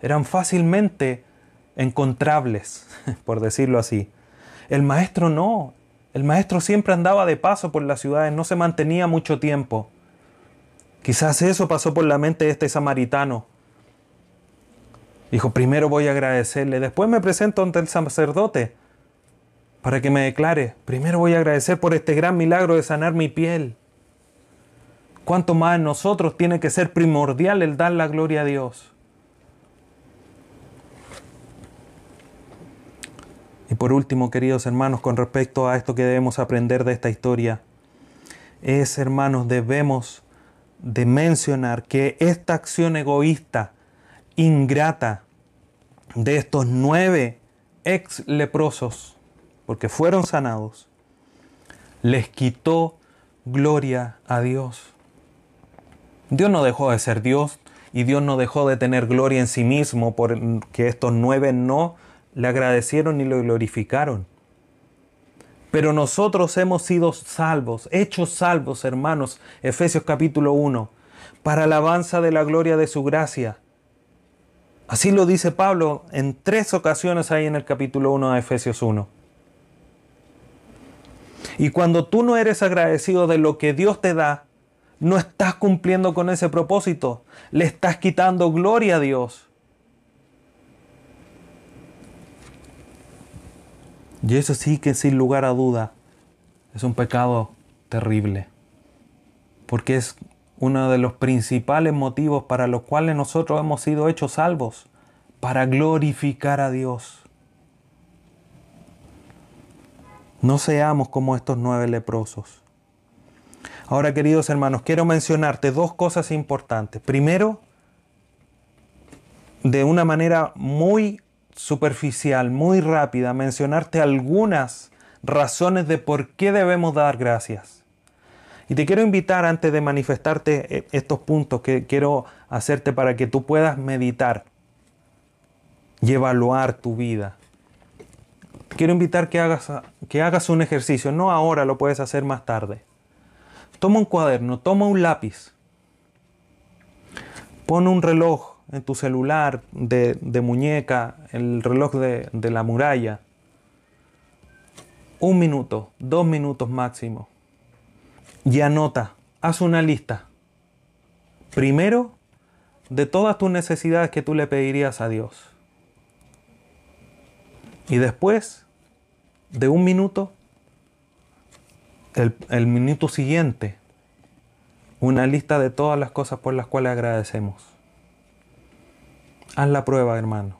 Eran fácilmente encontrables, (laughs) por decirlo así. El maestro no. El maestro siempre andaba de paso por las ciudades, no se mantenía mucho tiempo. Quizás eso pasó por la mente de este samaritano. Dijo, primero voy a agradecerle, después me presento ante el sacerdote para que me declare, primero voy a agradecer por este gran milagro de sanar mi piel. ¿Cuánto más en nosotros tiene que ser primordial el dar la gloria a Dios? Y por último, queridos hermanos, con respecto a esto que debemos aprender de esta historia, es, hermanos, debemos de mencionar que esta acción egoísta, ingrata, de estos nueve ex leprosos, porque fueron sanados, les quitó gloria a Dios. Dios no dejó de ser Dios y Dios no dejó de tener gloria en sí mismo porque estos nueve no le agradecieron ni lo glorificaron. Pero nosotros hemos sido salvos, hechos salvos, hermanos, Efesios capítulo 1, para alabanza de la gloria de su gracia Así lo dice Pablo en tres ocasiones ahí en el capítulo 1 de Efesios 1. Y cuando tú no eres agradecido de lo que Dios te da, no estás cumpliendo con ese propósito. Le estás quitando gloria a Dios. Y eso sí que sin lugar a duda es un pecado terrible. Porque es uno de los principales motivos para los cuales nosotros hemos sido hechos salvos, para glorificar a Dios. No seamos como estos nueve leprosos. Ahora, queridos hermanos, quiero mencionarte dos cosas importantes. Primero, de una manera muy superficial, muy rápida, mencionarte algunas razones de por qué debemos dar gracias. Y te quiero invitar antes de manifestarte eh, estos puntos que quiero hacerte para que tú puedas meditar y evaluar tu vida. Quiero invitar que hagas, que hagas un ejercicio, no ahora, lo puedes hacer más tarde. Toma un cuaderno, toma un lápiz, pon un reloj en tu celular de, muñeca, el reloj de, de la muralla, un minuto, dos minutos máximo, y anota, haz una lista. Primero, de todas tus necesidades que tú le pedirías a Dios. Y después de un minuto, el, minuto siguiente, una lista de todas las cosas por las cuales agradecemos. Haz la prueba, hermano.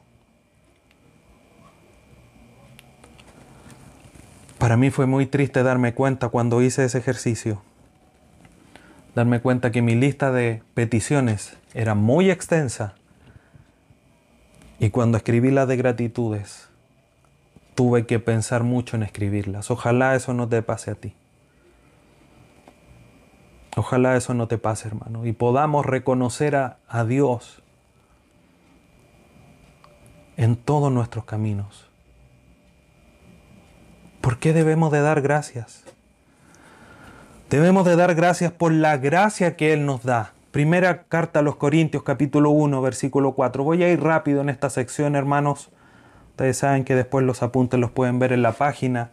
Para mí fue muy triste darme cuenta cuando hice ese ejercicio, darme cuenta que mi lista de peticiones era muy extensa y cuando escribí la de gratitudes, tuve que pensar mucho en escribirlas. Ojalá eso no te pase a ti. Ojalá eso no te pase, hermano, y podamos reconocer a, a Dios en todos nuestros caminos. ¿Por qué debemos de dar gracias? Debemos de dar gracias por la gracia que Él nos da. Primera carta a los Corintios capítulo 1 versículo 4. Voy a ir rápido en esta sección, hermanos. Ustedes saben que después los apuntes los pueden ver en la página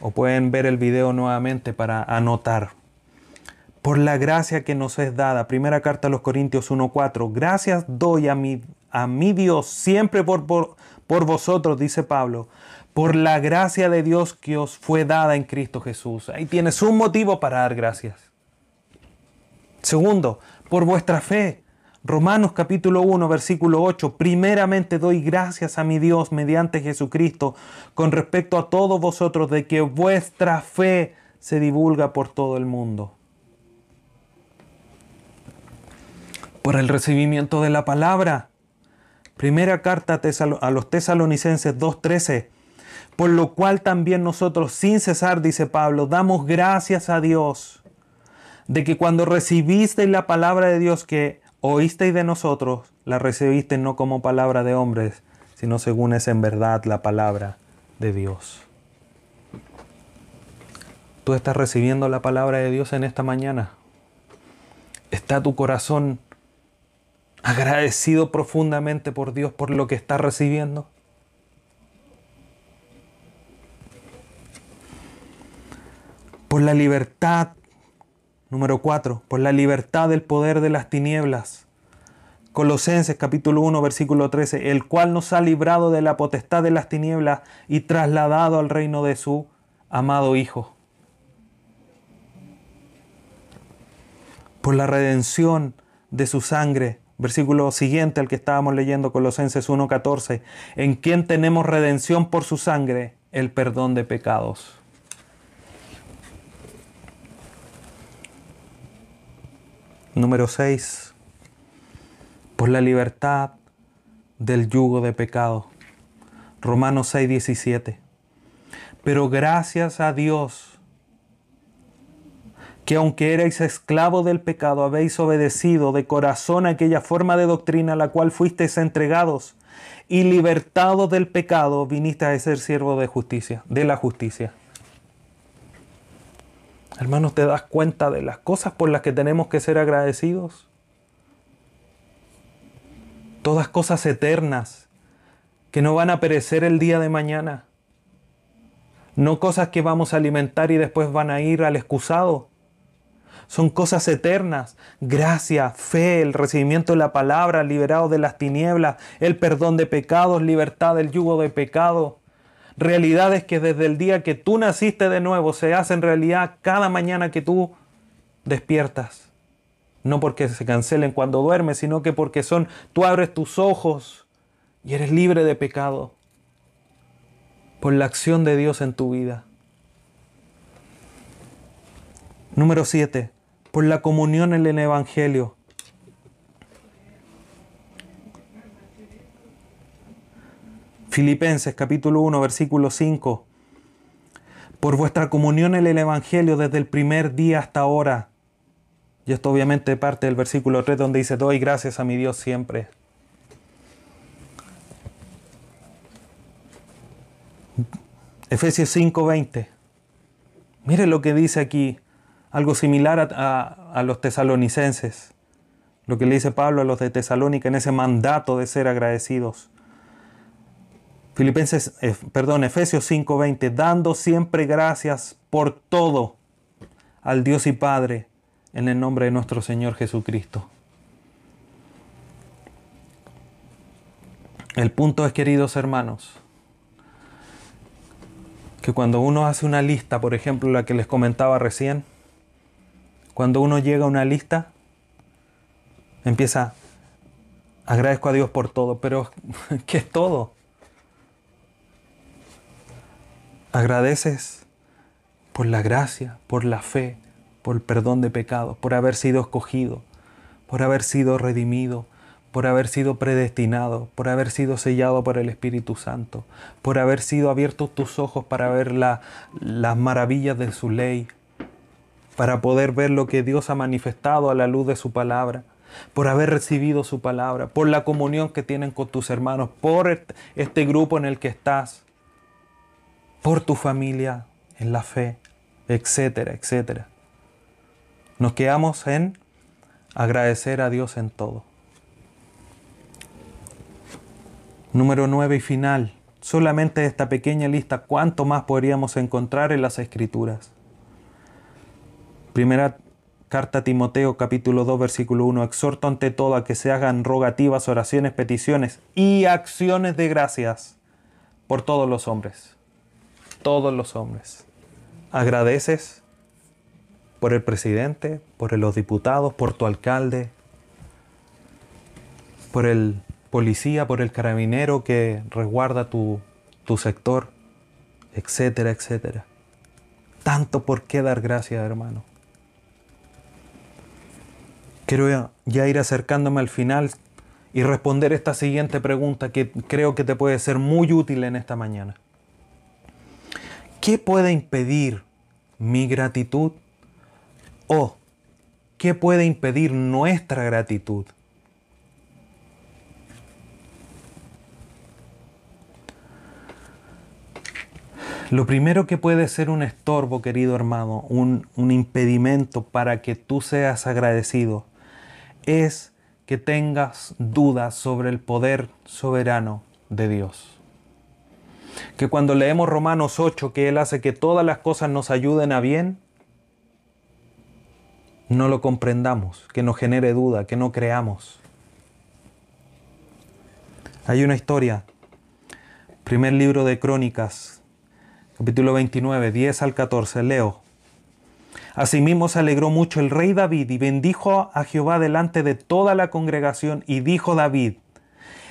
o pueden ver el video nuevamente para anotar. Por la gracia que nos es dada. Primera carta a los Corintios 1.4. Gracias doy a mi, a mi Dios siempre por, por, por vosotros, dice Pablo, por la gracia de Dios que os fue dada en Cristo Jesús. Ahí tienes un motivo para dar gracias. Segundo, por vuestra fe Romanos capítulo 1, versículo 8, primeramente doy gracias a mi Dios mediante Jesucristo con respecto a todos vosotros de que vuestra fe se divulga por todo el mundo. Por el recibimiento de la palabra. Primera carta a los tesalonicenses 2.13. Por lo cual también nosotros sin cesar, dice Pablo, damos gracias a Dios de que cuando recibisteis la palabra de Dios que oísteis de nosotros, la recibisteis no como palabra de hombres, sino según es en verdad la palabra de Dios. Tú estás recibiendo la palabra de Dios en esta mañana. ¿Está tu corazón agradecido profundamente por Dios por lo que estás recibiendo? La libertad Número 4. Por la libertad del poder de las tinieblas. Colosenses capítulo 1 versículo 13. El cual nos ha librado de la potestad de las tinieblas y trasladado al reino de su amado Hijo. Por la redención de su sangre. Versículo siguiente al que estábamos leyendo, Colosenses 1.14, en quien tenemos redención por su sangre, el perdón de pecados. Número 6. Por la libertad del yugo de pecado. Romanos 6, 17. Pero gracias a Dios que aunque erais esclavo del pecado, habéis obedecido de corazón aquella forma de doctrina a la cual fuisteis entregados y libertados del pecado, viniste a ser siervo de justicia, de la justicia. Hermanos, ¿te das cuenta de las cosas por las que tenemos que ser agradecidos? Todas cosas eternas que no van a perecer el día de mañana. No cosas que vamos a alimentar y después van a ir al excusado. Son cosas eternas. Gracia, fe, el recibimiento de la palabra, liberado de las tinieblas, el perdón de pecados, libertad del yugo de pecado realidades que desde el día que tú naciste de nuevo se hacen realidad cada mañana que tú despiertas. No porque se cancelen cuando duermes, sino que porque son, tú abres tus ojos y eres libre de pecado por la acción de Dios en tu vida. Número 7. Por la comunión en el Evangelio. Filipenses capítulo 1 versículo 5. Por vuestra comunión en el Evangelio desde el primer día hasta ahora. Y esto obviamente parte del versículo 3 donde dice, doy gracias a mi Dios siempre. Efesios 5:20. Mire lo que dice aquí, algo similar a, a, los tesalonicenses, lo que le dice Pablo a los de Tesalónica en ese mandato de ser agradecidos. Filipenses, eh, perdón, Efesios 5:20, dando siempre gracias por todo al Dios y Padre en el nombre de nuestro Señor Jesucristo. El punto es, queridos hermanos, que cuando uno hace una lista, por ejemplo, la que les comentaba recién, cuando uno llega a una lista, empieza, agradezco a Dios por todo, pero (laughs) ¿qué es todo? Agradeces por la gracia, por la fe, por el perdón de pecados, por haber sido escogido, por haber sido redimido, por haber sido predestinado, por haber sido sellado por el Espíritu Santo, por haber sido abiertos tus ojos para ver las maravillas de su ley, para poder ver lo que Dios ha manifestado a la luz de su palabra, por haber recibido su palabra, por la comunión que tienen con tus hermanos, por este grupo en el que estás, por tu familia en la fe, etcétera, etcétera. Nos quedamos en agradecer a Dios en todo. Número 9 y final. Solamente esta pequeña lista, ¿cuánto más podríamos encontrar en las Escrituras? Primera carta a Timoteo capítulo 2 versículo 1. Exhorto ante todo a que se hagan rogativas, oraciones, peticiones y acciones de gracias por todos los hombres. Todos los hombres. Agradeces por el presidente, por los diputados, por tu alcalde, por el policía, por el carabinero que resguarda tu, tu sector, etcétera, etcétera. Tanto por qué dar gracias, hermano. Quiero ya ir acercándome al final y responder esta siguiente pregunta que creo que te puede ser muy útil en esta mañana. ¿Qué puede impedir mi gratitud? ¿O qué puede impedir nuestra gratitud? Lo primero que puede ser un estorbo, querido hermano, un, un, impedimento para que tú seas agradecido, es que tengas dudas sobre el poder soberano de Dios. Que cuando leemos Romanos 8, que Él hace que todas las cosas nos ayuden a bien, no lo comprendamos, que nos genere duda, que no creamos. Hay una historia, primer libro de Crónicas, capítulo 29, 10 al 14, leo. Asimismo se alegró mucho el rey David y bendijo a Jehová delante de toda la congregación y dijo David,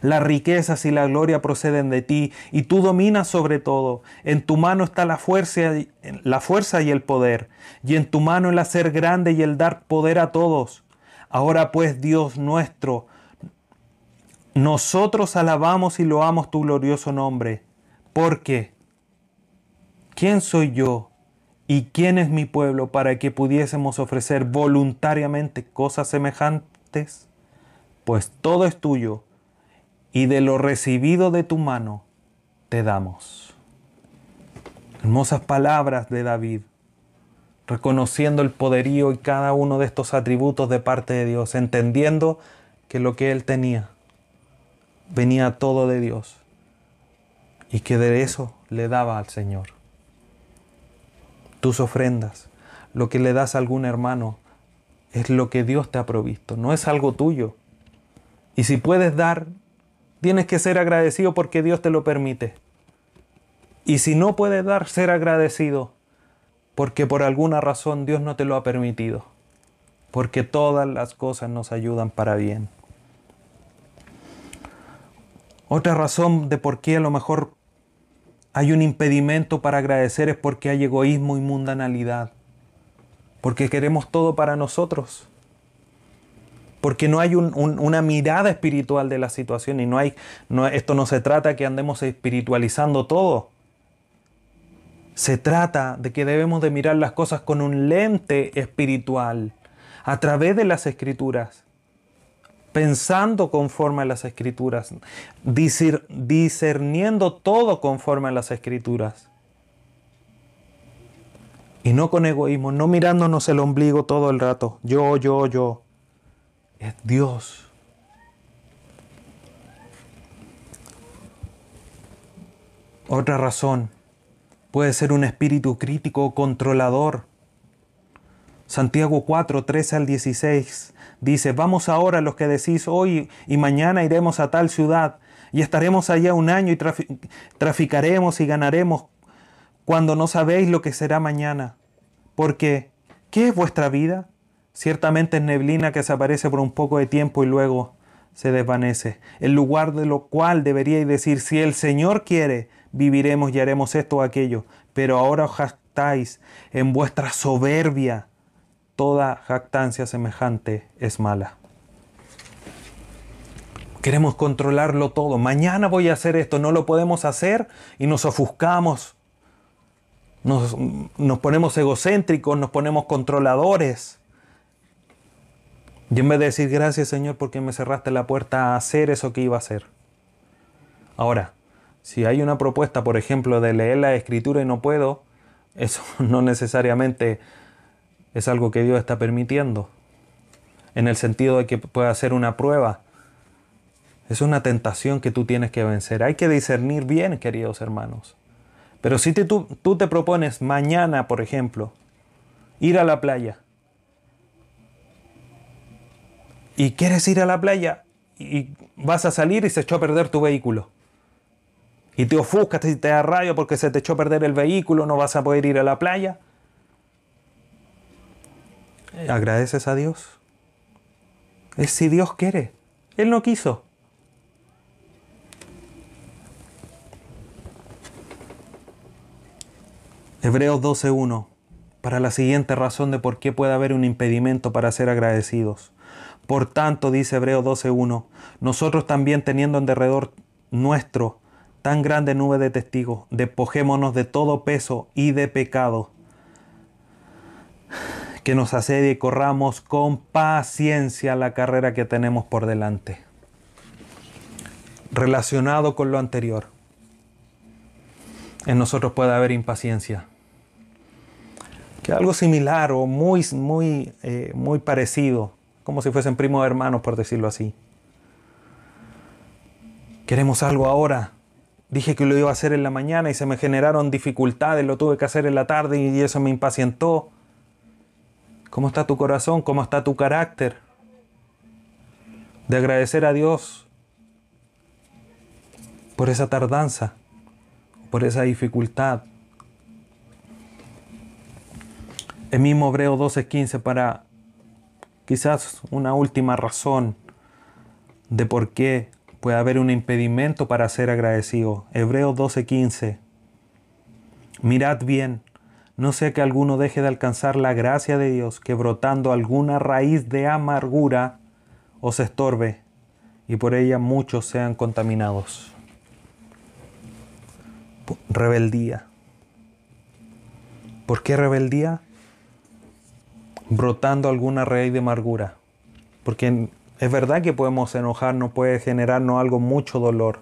Las riquezas y la gloria proceden de ti, y tú dominas sobre todo. En tu mano está la fuerza, la fuerza y el poder, y en tu mano el hacer grande y el dar poder a todos. Ahora pues, Dios nuestro, nosotros alabamos y loamos tu glorioso nombre, porque ¿quién soy yo ¿Y quién es mi pueblo para que pudiésemos ofrecer voluntariamente cosas semejantes? Pues todo es tuyo, y de lo recibido de tu mano te damos. Hermosas palabras de David, reconociendo el poderío y cada uno de estos atributos de parte de Dios, entendiendo que lo que él tenía venía todo de Dios y que de eso le daba al Señor tus ofrendas, lo que le das a algún hermano, es lo que Dios te ha provisto, no es algo tuyo. Y si puedes dar, tienes que ser agradecido porque Dios te lo permite. Y si no puedes dar, ser agradecido porque por alguna razón Dios no te lo ha permitido. Porque todas las cosas nos ayudan para bien. Otra razón de por qué a lo mejor hay un impedimento para agradecer es porque hay egoísmo y mundanalidad. porque queremos todo para nosotros. Porque no hay una mirada espiritual de la situación y no hay, esto no se trata que andemos espiritualizando todo. Se trata de que debemos de mirar las cosas con un lente espiritual a través de las escrituras, pensando conforme a las escrituras, discerniendo todo conforme a las escrituras. Y no con egoísmo, no mirándonos el ombligo todo el rato. Yo, yo, yo. Es Dios. Otra razón puede ser un espíritu crítico o controlador. Santiago 4, 13 al 16 dice, vamos ahora los que decís hoy y mañana iremos a tal ciudad y estaremos allá un año y traficaremos y ganaremos cuando no sabéis lo que será mañana. Porque, ¿qué es vuestra vida? Ciertamente es neblina que se aparece por un poco de tiempo y luego se desvanece. En lugar de lo cual deberíais decir, si el Señor quiere, viviremos y haremos esto o aquello. Pero ahora os jactáis en vuestra soberbia. Toda jactancia semejante es mala. Queremos controlarlo todo. Mañana voy a hacer esto, no lo podemos hacer y nos ofuscamos nos, ponemos egocéntricos, nos ponemos controladores. Y en vez de decir gracias Señor porque me cerraste la puerta a hacer eso que iba a hacer. Ahora, si hay una propuesta, por ejemplo, de leer la escritura y no puedo, (laughs) eso no necesariamente es algo que Dios está permitiendo. En el sentido de que pueda ser una prueba. Es una tentación que tú tienes que vencer. Hay que discernir bien, queridos hermanos. Pero si tú, tú te propones mañana, por ejemplo, ir a la playa, y quieres ir a la playa y vas a salir y se echó a perder tu vehículo. Y te ofuscas y te da rabia porque se te echó a perder el vehículo, no vas a poder ir a la playa. Agradeces a Dios. Es si Dios quiere. Él no quiso. Hebreos 12.1, para la siguiente razón de por qué puede haber un impedimento para ser agradecidos. Por tanto, dice Hebreos 12.1, nosotros también teniendo en derredor nuestro tan grande nube de testigos, despojémonos de todo peso y de pecado que nos asedia y corramos con paciencia la carrera que tenemos por delante. Relacionado con lo anterior, en nosotros puede haber impaciencia que algo similar o muy, muy, eh, muy parecido, como si fuesen primos hermanos, por decirlo así. Queremos algo ahora. Dije que lo iba a hacer en la mañana y se me generaron dificultades, lo tuve que hacer en la tarde y eso me impacientó. ¿Cómo está tu corazón? ¿Cómo está tu carácter? De agradecer a Dios por esa tardanza, por esa dificultad. el mismo Hebreo 12:15 para quizás una última razón de por qué puede haber un impedimento para ser agradecido. Hebreo 12:15. Mirad bien, no sea que alguno deje de alcanzar la gracia de Dios, que brotando alguna raíz de amargura os estorbe y por ella muchos sean contaminados. Rebeldía. ¿Por qué rebeldía? Brotando alguna raíz de amargura. Porque es verdad que podemos enojarnos, puede generarnos algo mucho dolor.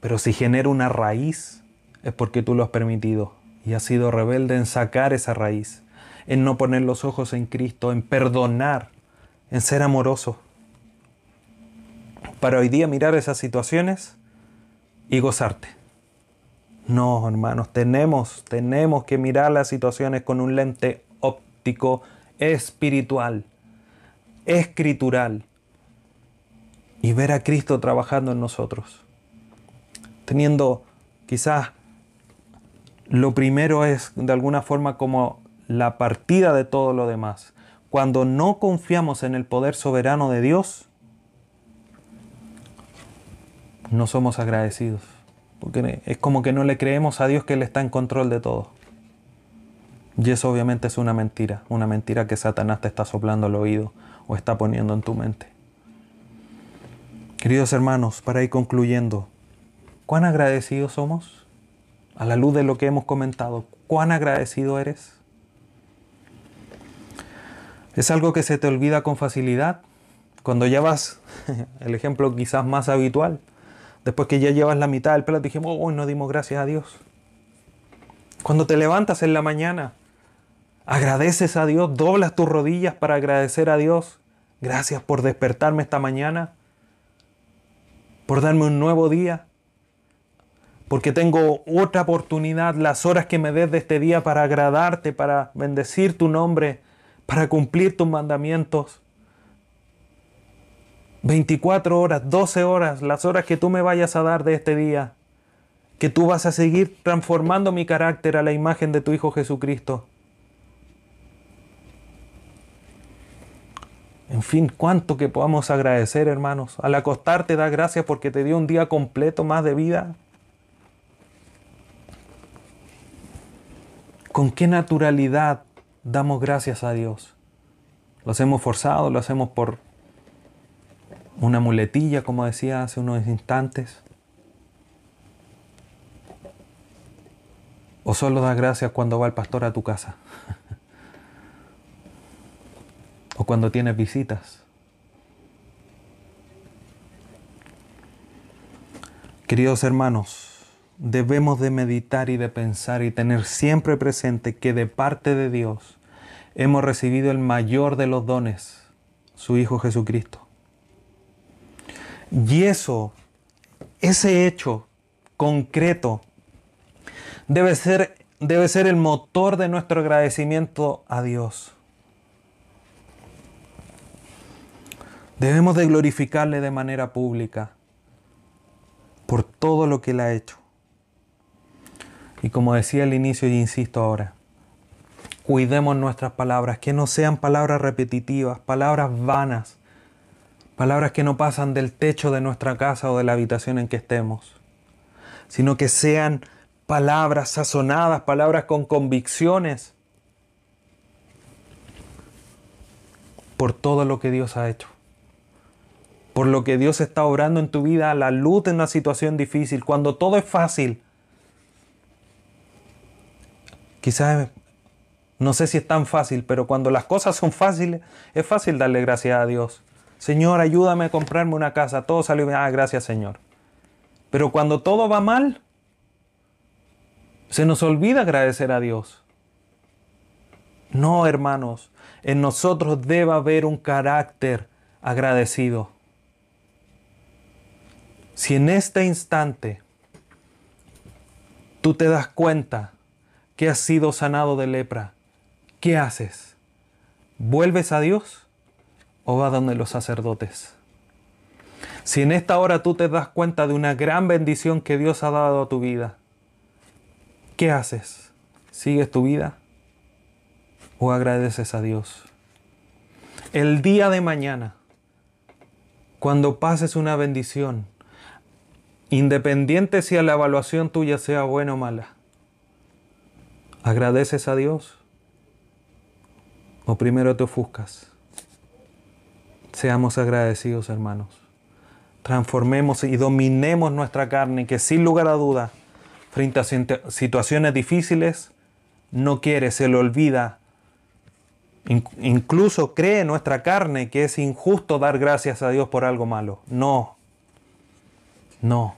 Pero si genera una raíz, es porque tú lo has permitido. Y has sido rebelde en sacar esa raíz. En no poner los ojos en Cristo, en perdonar, en ser amoroso. Para hoy día mirar esas situaciones y gozarte. No, hermanos, tenemos, tenemos que mirar las situaciones con un lente óptico espiritual, escritural, y ver a Cristo trabajando en nosotros. Teniendo quizás lo primero es de alguna forma como la partida de todo lo demás. Cuando no confiamos en el poder soberano de Dios, no somos agradecidos. Porque es como que no le creemos a Dios que Él está en control de todo. Y eso obviamente es una mentira, una mentira que Satanás te está soplando al oído o está poniendo en tu mente. Queridos hermanos, para ir concluyendo, ¿cuán agradecidos somos? A la luz de lo que hemos comentado, ¿cuán agradecido eres? ¿Es algo que se te olvida con facilidad? Cuando llevas, (laughs) el ejemplo quizás más habitual, después que ya llevas la mitad del plato, dijimos, hoy no dimos gracias a Dios. Cuando te levantas en la mañana, agradeces a Dios, doblas tus rodillas para agradecer a Dios. Gracias por despertarme esta mañana, por darme un nuevo día, porque tengo otra oportunidad, las horas que me des de este día para agradarte, para bendecir tu nombre, para cumplir tus mandamientos. 24 horas, 12 horas, las horas que tú me vayas a dar de este día, que tú vas a seguir transformando mi carácter a la imagen de tu Hijo Jesucristo. En fin, cuánto que podamos agradecer, hermanos. Al acostarte, da gracias porque te dio un día completo más de vida. ¿Con qué naturalidad damos gracias a Dios? ¿Lo hacemos forzado? ¿Lo hacemos por una muletilla, como decía hace unos instantes? ¿O solo das gracias cuando va el pastor a tu casa? (laughs) o cuando tienes visitas. Queridos hermanos, debemos de meditar y de pensar y tener siempre presente que de parte de Dios hemos recibido el mayor de los dones, su Hijo Jesucristo. Y eso, ese hecho concreto, debe ser, debe ser el motor de nuestro agradecimiento a Dios. Debemos de glorificarle de manera pública por todo lo que Él ha hecho. Y como decía al inicio y insisto ahora, cuidemos nuestras palabras, que no sean palabras repetitivas, palabras vanas, palabras que no pasan del techo de nuestra casa o de la habitación en que estemos, sino que sean palabras sazonadas, palabras con convicciones por todo lo que Dios ha hecho por lo que Dios está obrando en tu vida a la luz de una situación difícil, cuando todo es fácil. Quizás, no sé si es tan fácil, pero cuando las cosas son fáciles, es fácil darle gracias a Dios. Señor, ayúdame a comprarme una casa. Todo salió bien. Ah, gracias, Señor. Pero cuando todo va mal, se nos olvida agradecer a Dios. No, hermanos, en nosotros debe haber un carácter agradecido. Si en este instante tú te das cuenta que has sido sanado de lepra, ¿qué haces? ¿Vuelves a Dios o vas donde los sacerdotes? Si en esta hora tú te das cuenta de una gran bendición que Dios ha dado a tu vida, ¿qué haces? ¿Sigues tu vida o agradeces a Dios? El día de mañana, cuando pases una bendición, Independiente si la evaluación tuya sea buena o mala, ¿agradeces a Dios? ¿O primero te ofuscas? Seamos agradecidos, hermanos. Transformemos y dominemos nuestra carne, que sin lugar a duda, frente a situaciones difíciles, no quiere, se le olvida. Incluso cree nuestra carne que es injusto dar gracias a Dios por algo malo. No, no.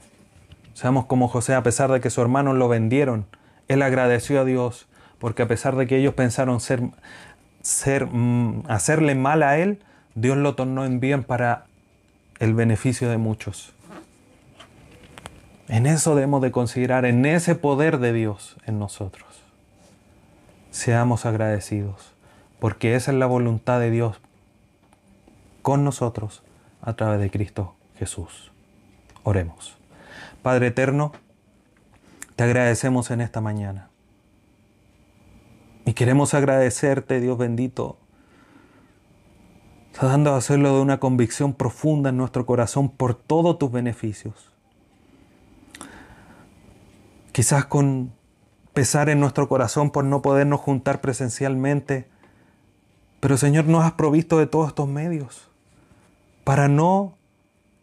Seamos como José, a pesar de que sus hermanos lo vendieron, él agradeció a Dios, porque a pesar de que ellos pensaron ser, ser, mm, hacerle mal a él, Dios lo tornó en bien para el beneficio de muchos. En eso debemos de considerar, en ese poder de Dios en nosotros. Seamos agradecidos, porque esa es la voluntad de Dios con nosotros a través de Cristo Jesús. Oremos. Padre eterno, te agradecemos en esta mañana. Y queremos agradecerte, Dios bendito, dando a hacerlo de una convicción profunda en nuestro corazón por todos tus beneficios. Quizás con pesar en nuestro corazón por no podernos juntar presencialmente. Pero Señor, nos has provisto de todos estos medios para no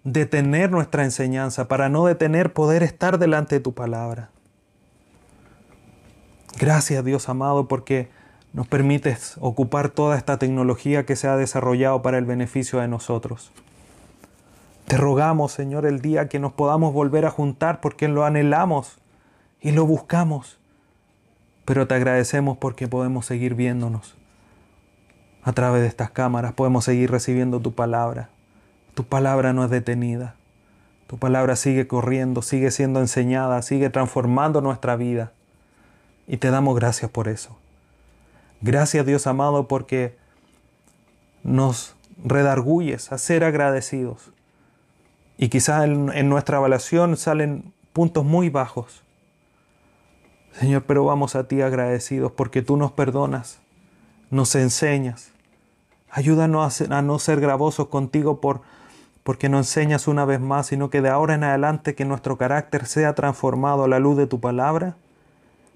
detener nuestra enseñanza, para no detener poder estar delante de tu palabra. Gracias Dios amado porque nos permites ocupar toda esta tecnología que se ha desarrollado para el beneficio de nosotros. Te rogamos, Señor, el día que nos podamos volver a juntar porque lo anhelamos y lo buscamos. Pero te agradecemos porque podemos seguir viéndonos a través de estas cámaras, podemos seguir recibiendo tu palabra. Tu palabra no es detenida. Tu palabra sigue corriendo, sigue siendo enseñada, sigue transformando nuestra vida. Y te damos gracias por eso. Gracias Dios amado porque nos redarguyes a ser agradecidos. Y quizás en, nuestra evaluación salen puntos muy bajos. Señor, pero vamos a ti agradecidos porque tú nos perdonas, nos enseñas. Ayúdanos a, a no ser gravosos contigo por porque nos enseñas una vez más, sino que de ahora en adelante que nuestro carácter sea transformado a la luz de tu palabra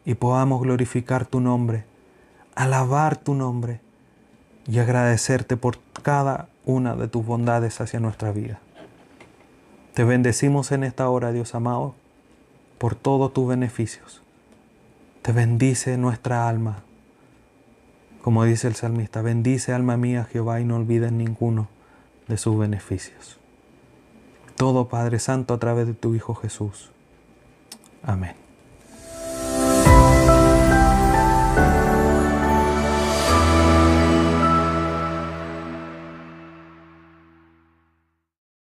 y podamos glorificar tu nombre, alabar tu nombre y agradecerte por cada una de tus bondades hacia nuestra vida. Te bendecimos en esta hora, Dios amado, por todos tus beneficios. Te bendice nuestra alma. Como dice el salmista, bendice alma mía Jehová y no olvides ninguno de sus beneficios todo, Padre Santo, a través de tu Hijo Jesús. Amén.